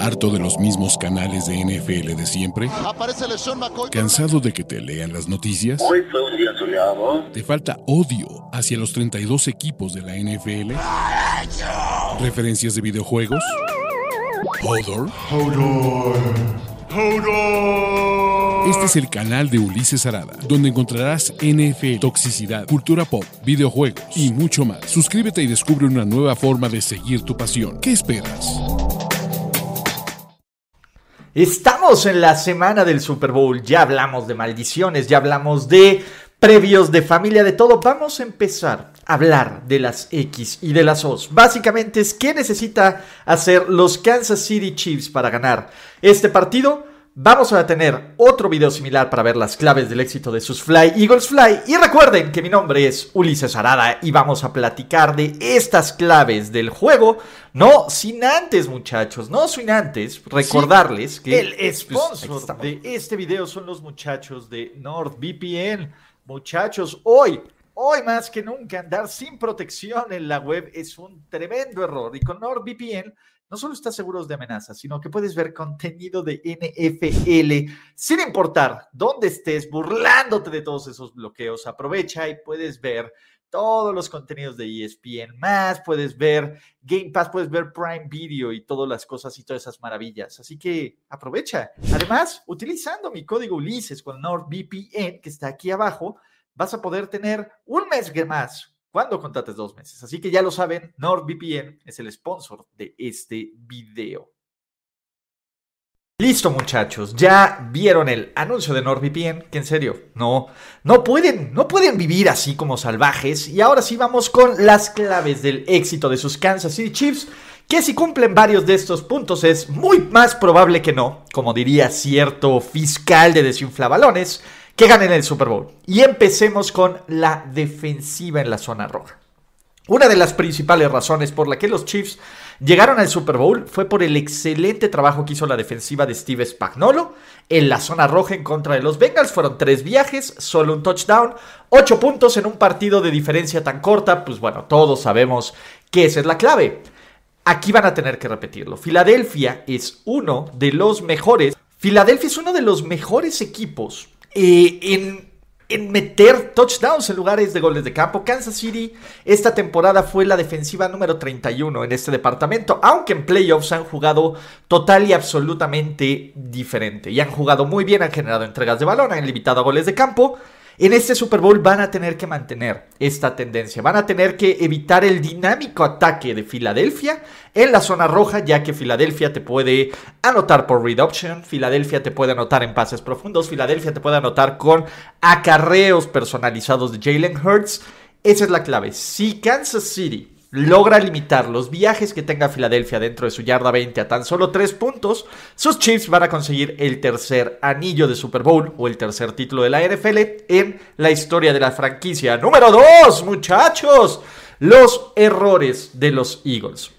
¿Harto de los mismos canales de NFL de siempre? ¿Cansado de que te lean las noticias? Hoy fue un día soleado. ¿Te falta odio hacia los 32 equipos de la NFL? ¿Referencias de videojuegos? ¿Hodor? Este es el canal de Ulises Arada, donde encontrarás NFL, toxicidad, cultura pop, videojuegos y mucho más. Suscríbete y descubre una nueva forma de seguir tu pasión. ¿Qué esperas? Estamos en la semana del Super Bowl, ya hablamos de maldiciones, ya hablamos de previos, de familia, de todo. Vamos a empezar a hablar de las X y de las O's. Básicamente es qué necesita hacer los Kansas City Chiefs para ganar este partido. Vamos a tener otro video similar para ver las claves del éxito de sus Fly Eagles Fly. Y recuerden que mi nombre es Ulises Arada y vamos a platicar de estas claves del juego. No sin antes, muchachos, no sin antes recordarles que el sponsor de este video son los muchachos de NordVPN. Muchachos, hoy Hoy más que nunca andar sin protección en la web es un tremendo error y con NordVPN no solo estás seguro de amenazas, sino que puedes ver contenido de NFL sin importar dónde estés, burlándote de todos esos bloqueos. Aprovecha y puedes ver todos los contenidos de ESPN más, puedes ver Game Pass, puedes ver Prime Video y todas las cosas y todas esas maravillas. Así que aprovecha. Además, utilizando mi código Ulises con NordVPN, que está aquí abajo, vas a poder tener un mes más cuando contrates dos meses. Así que ya lo saben, NordVPN es el sponsor de este video. Listo muchachos, ya vieron el anuncio de NordVPN, que en serio, no, no pueden, no pueden vivir así como salvajes. Y ahora sí vamos con las claves del éxito de sus Kansas City Chiefs, que si cumplen varios de estos puntos es muy más probable que no, como diría cierto fiscal de desinflabalones, que ganen el Super Bowl. Y empecemos con la defensiva en la zona roja. Una de las principales razones por la que los Chiefs llegaron al Super Bowl fue por el excelente trabajo que hizo la defensiva de Steve Spagnolo en la zona roja en contra de los Bengals. Fueron tres viajes, solo un touchdown, ocho puntos en un partido de diferencia tan corta. Pues bueno, todos sabemos que esa es la clave. Aquí van a tener que repetirlo. Filadelfia es uno de los mejores. Filadelfia es uno de los mejores equipos en, en, meter touchdowns en lugares de goles de campo. Kansas City esta temporada fue la defensiva número 31 en este departamento, aunque en playoffs han jugado total y absolutamente diferente. Y han jugado muy bien, han generado entregas de balón, han limitado goles de campo. En este Super Bowl van a tener que mantener esta tendencia, van a tener que evitar el dinámico ataque de Filadelfia en la zona roja, ya que Filadelfia te puede anotar por read option, Filadelfia te puede anotar en pases profundos, Filadelfia te puede anotar con acarreos personalizados de Jalen Hurts. Esa es la clave. Si Kansas City logra limitar los viajes que tenga Filadelfia dentro de su yarda 20 a tan solo 3 puntos, sus Chiefs van a conseguir el tercer anillo de Super Bowl o el tercer título de la NFL en la historia de la franquicia. Número 2, muchachos, los errores de los Eagles.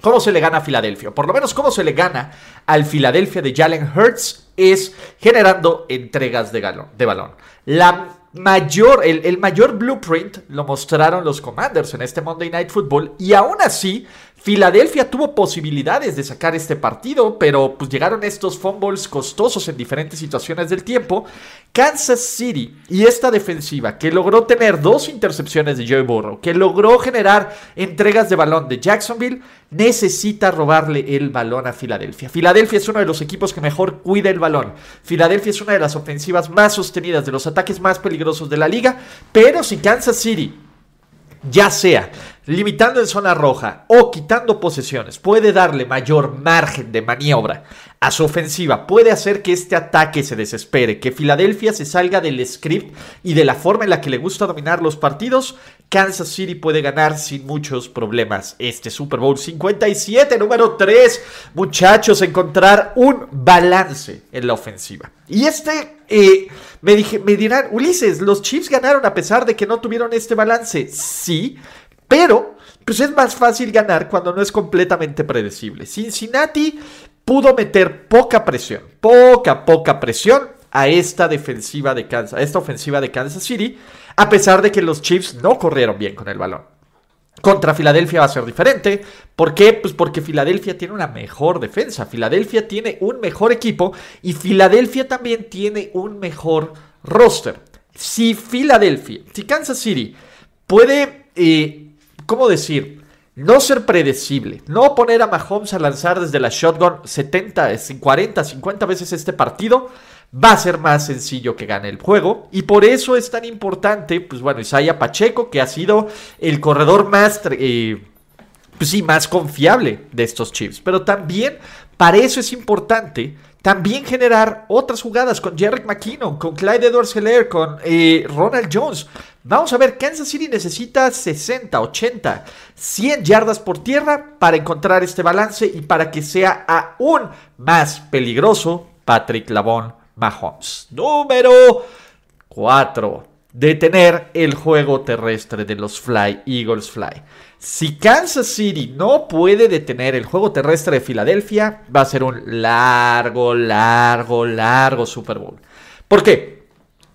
¿Cómo se le gana a Filadelfia? Por lo menos cómo se le gana al Filadelfia de Jalen Hurts es generando entregas de, de balón. La mayor, el, el, mayor blueprint lo mostraron los Commanders en este Monday Night Football y aún así Filadelfia tuvo posibilidades de sacar este partido, pero pues llegaron estos fumbles costosos en diferentes situaciones del tiempo. Kansas City y esta defensiva que logró tener dos intercepciones de Joe Burrow, que logró generar entregas de balón de Jacksonville, necesita robarle el balón a Filadelfia. Filadelfia es uno de los equipos que mejor cuida el balón. Filadelfia es una de las ofensivas más sostenidas, de los ataques más peligrosos de la liga, pero si Kansas City ya sea limitando en zona roja o quitando posesiones, puede darle mayor margen de maniobra a su ofensiva, puede hacer que este ataque se desespere, que Filadelfia se salga del script y de la forma en la que le gusta dominar los partidos, Kansas City puede ganar sin muchos problemas este Super Bowl 57, número 3. Muchachos, encontrar un balance en la ofensiva. Y este, eh, me, dije, me dirán, Ulises, los Chiefs ganaron a pesar de que no tuvieron este balance. Sí, pero pues es más fácil ganar cuando no es completamente predecible. Cincinnati pudo meter poca presión, poca, poca presión a esta defensiva de Kansas, a esta ofensiva de Kansas City, a pesar de que los Chiefs no corrieron bien con el balón. Contra Filadelfia va a ser diferente. ¿Por qué? Pues porque Filadelfia tiene una mejor defensa. Filadelfia tiene un mejor equipo y Filadelfia también tiene un mejor roster. Si Filadelfia, si Kansas City puede, eh, ¿cómo decir? No ser predecible, no poner a Mahomes a lanzar desde la shotgun 70, 40, 50 veces este partido, va a ser más sencillo que gane el juego. Y por eso es tan importante, pues bueno, Isaiah Pacheco, que ha sido el corredor más, eh, pues sí, más confiable de estos Chiefs. Pero también, para eso es importante también generar otras jugadas con Jerry McKinnon, con Clyde Edwards Heller, con eh, Ronald Jones. Vamos a ver, Kansas City necesita 60, 80, 100 yardas por tierra para encontrar este balance y para que sea aún más peligroso Patrick Lavon Mahomes. Número 4. Detener el juego terrestre de los Fly Eagles Fly. Si Kansas City no puede detener el juego terrestre de Filadelfia, va a ser un largo, largo, largo Super Bowl. ¿Por qué?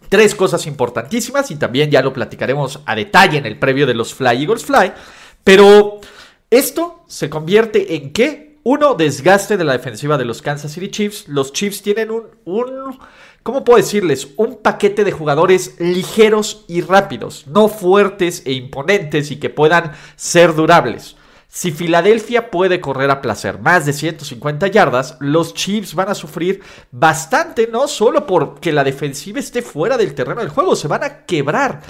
Tres cosas importantísimas y también ya lo platicaremos a detalle en el previo de los Fly Eagles Fly. Pero esto se convierte en qué? Uno, desgaste de la defensiva de los Kansas City Chiefs. Los Chiefs tienen un, un ¿cómo puedo decirles? Un paquete de jugadores ligeros y rápidos, no fuertes e imponentes y que puedan ser durables. Si Filadelfia puede correr a placer más de 150 yardas, los Chiefs van a sufrir bastante, no solo porque la defensiva esté fuera del terreno del juego, se van a quebrar.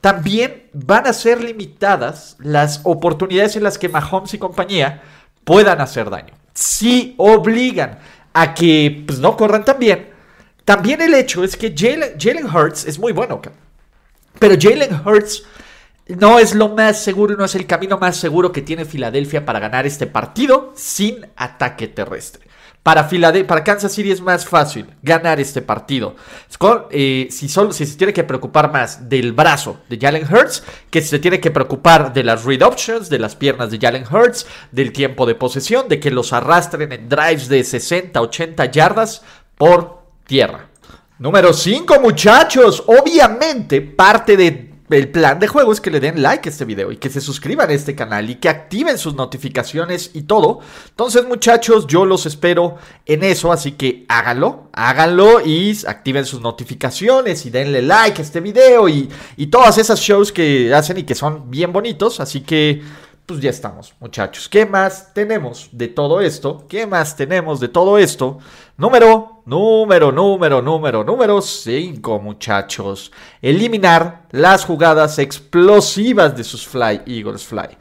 También van a ser limitadas las oportunidades en las que Mahomes y compañía puedan hacer daño. Si obligan a que pues, no corran tan bien, también el hecho es que Jalen Hurts es muy bueno, pero Jalen Hurts no es lo más seguro no es el camino más seguro que tiene Filadelfia para ganar este partido sin ataque terrestre. Para, para Kansas City es más fácil ganar este partido. Eh, si, solo, si se tiene que preocupar más del brazo de Jalen Hurts, que se tiene que preocupar de las read options, de las piernas de Jalen Hurts, del tiempo de posesión, de que los arrastren en drives de 60, 80 yardas por tierra. Número 5, muchachos. Obviamente, parte del plan de juego es que le den like a este video y que se suscriban a este canal y que activen sus notificaciones y todo. Entonces, muchachos, yo los espero en eso, así que háganlo, háganlo y activen sus notificaciones y denle like a este video y, y todas esas shows que hacen y que son bien bonitos. Así que pues ya estamos, muchachos. ¿Qué más tenemos de todo esto? ¿Qué más tenemos de todo esto? Número, número, número, número, número 5, muchachos. Eliminar las jugadas explosivas de sus Fly Eagles Fly.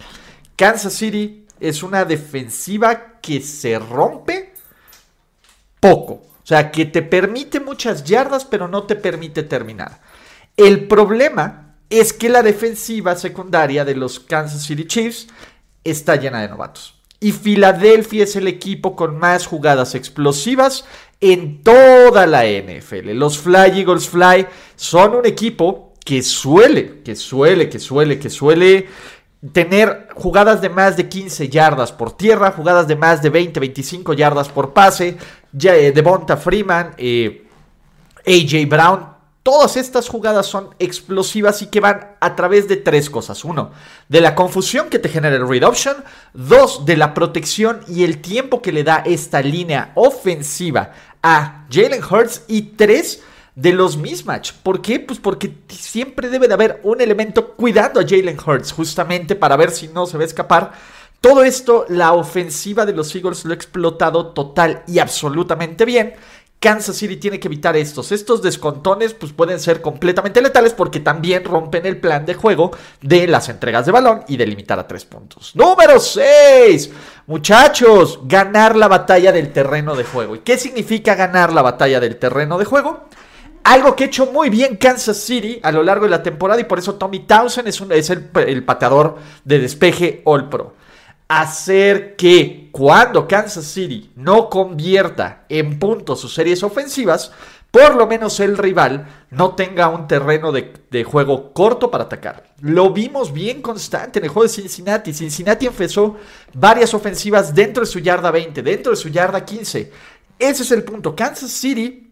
Kansas City es una defensiva que se rompe poco. O sea, que te permite muchas yardas, pero no te permite terminar. El problema es que la defensiva secundaria de los Kansas City Chiefs está llena de novatos. Y Filadelfia es el equipo con más jugadas explosivas en toda la NFL. Los Fly Eagles Fly son un equipo que suele, que suele, que suele, que suele tener jugadas de más de 15 yardas por tierra, jugadas de más de 20, 25 yardas por pase. Eh, Devonta Freeman, eh, AJ Brown Todas estas jugadas son explosivas y que van a través de tres cosas. Uno, de la confusión que te genera el read option. Dos, de la protección y el tiempo que le da esta línea ofensiva a Jalen Hurts. Y tres, de los mismatch. ¿Por qué? Pues porque siempre debe de haber un elemento cuidando a Jalen Hurts, justamente para ver si no se va a escapar. Todo esto, la ofensiva de los Eagles lo ha explotado total y absolutamente bien. Kansas City tiene que evitar estos. Estos descontones pues, pueden ser completamente letales porque también rompen el plan de juego de las entregas de balón y de limitar a tres puntos. Número 6. Muchachos, ganar la batalla del terreno de juego. ¿Y qué significa ganar la batalla del terreno de juego? Algo que ha hecho muy bien Kansas City a lo largo de la temporada y por eso Tommy Townsend es, es el, el pateador de despeje All Pro hacer que cuando Kansas City no convierta en puntos sus series ofensivas, por lo menos el rival no tenga un terreno de, juego corto para atacar. Lo vimos bien constante en el juego de Cincinnati. Cincinnati empezó varias ofensivas dentro de su yarda 20, dentro de su yarda 15. Ese es el punto. Kansas City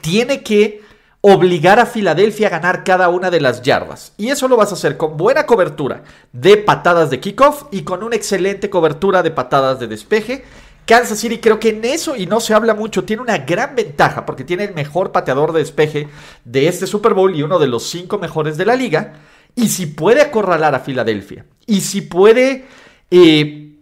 tiene que obligar a Filadelfia a ganar cada una de las yardas. Y eso lo vas a hacer con buena cobertura de patadas de kickoff y con una excelente cobertura de patadas de despeje. Kansas City creo que en eso, y no se habla mucho, tiene una gran ventaja porque tiene el mejor pateador de despeje de este Super Bowl y uno de los cinco mejores de la liga. Y si puede acorralar a Filadelfia, y si puede eh,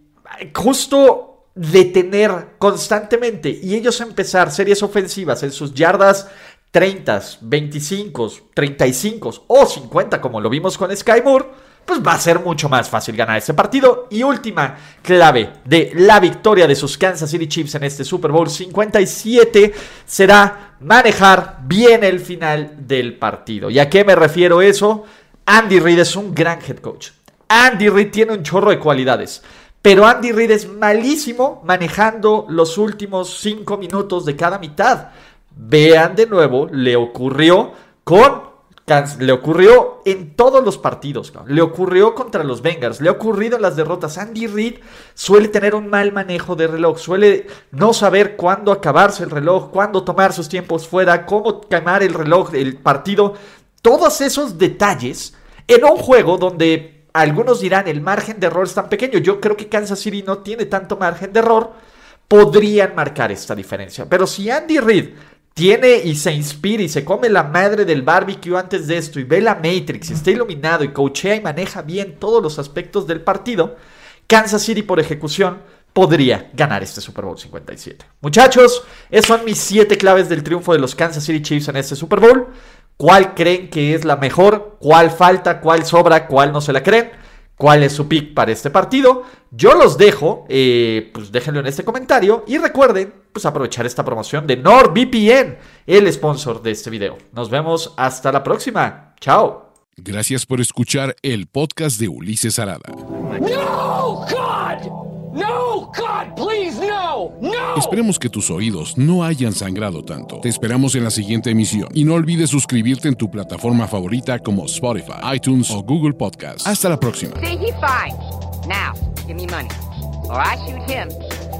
justo detener constantemente y ellos empezar series ofensivas en sus yardas 30, 25, 35 o 50 como lo vimos con Sky Moore, pues va a ser mucho más fácil ganar ese partido. Y última clave de la victoria de sus Kansas City Chiefs en este Super Bowl 57 será manejar bien el final del partido. ¿Y a qué me refiero eso? Andy Reid es un gran head coach. Andy Reid tiene un chorro de cualidades. Pero Andy Reid es malísimo manejando los últimos 5 minutos de cada mitad. Vean de nuevo, le ocurrió con le ocurrió en todos los partidos, le ocurrió contra los Bengals, le ha ocurrido en las derrotas. Andy Reid suele tener un mal manejo de reloj, suele no saber cuándo acabarse el reloj, cuándo tomar sus tiempos fuera, cómo quemar el reloj, el partido. Todos esos detalles en un juego donde algunos dirán el margen de error es tan pequeño. Yo creo que Kansas City no tiene tanto margen de error. Podrían marcar esta diferencia. Pero si Andy Reid tiene y se inspira y se come la madre del barbecue antes de esto y ve la Matrix y está iluminado y coachea y maneja bien todos los aspectos del partido, Kansas City por ejecución podría ganar este Super Bowl 57. Muchachos, esas son mis siete claves del triunfo de los Kansas City Chiefs en este Super Bowl. ¿Cuál creen que es la mejor? ¿Cuál falta? ¿Cuál sobra? ¿Cuál no se la creen? cuál es su pick para este partido. Yo los dejo, eh, pues déjenlo en este comentario y recuerden pues aprovechar esta promoción de NordVPN, el sponsor de este video. Nos vemos hasta la próxima. Chao. Gracias por escuchar el podcast de Ulises Arada. No, God! No, God, please, no, no. Esperemos que tus oídos no hayan sangrado tanto. Te esperamos en la siguiente emisión y no olvides suscribirte en tu plataforma favorita como Spotify, iTunes o Google Podcast. Hasta la próxima. See, he fine. Now, give me money, or I shoot him,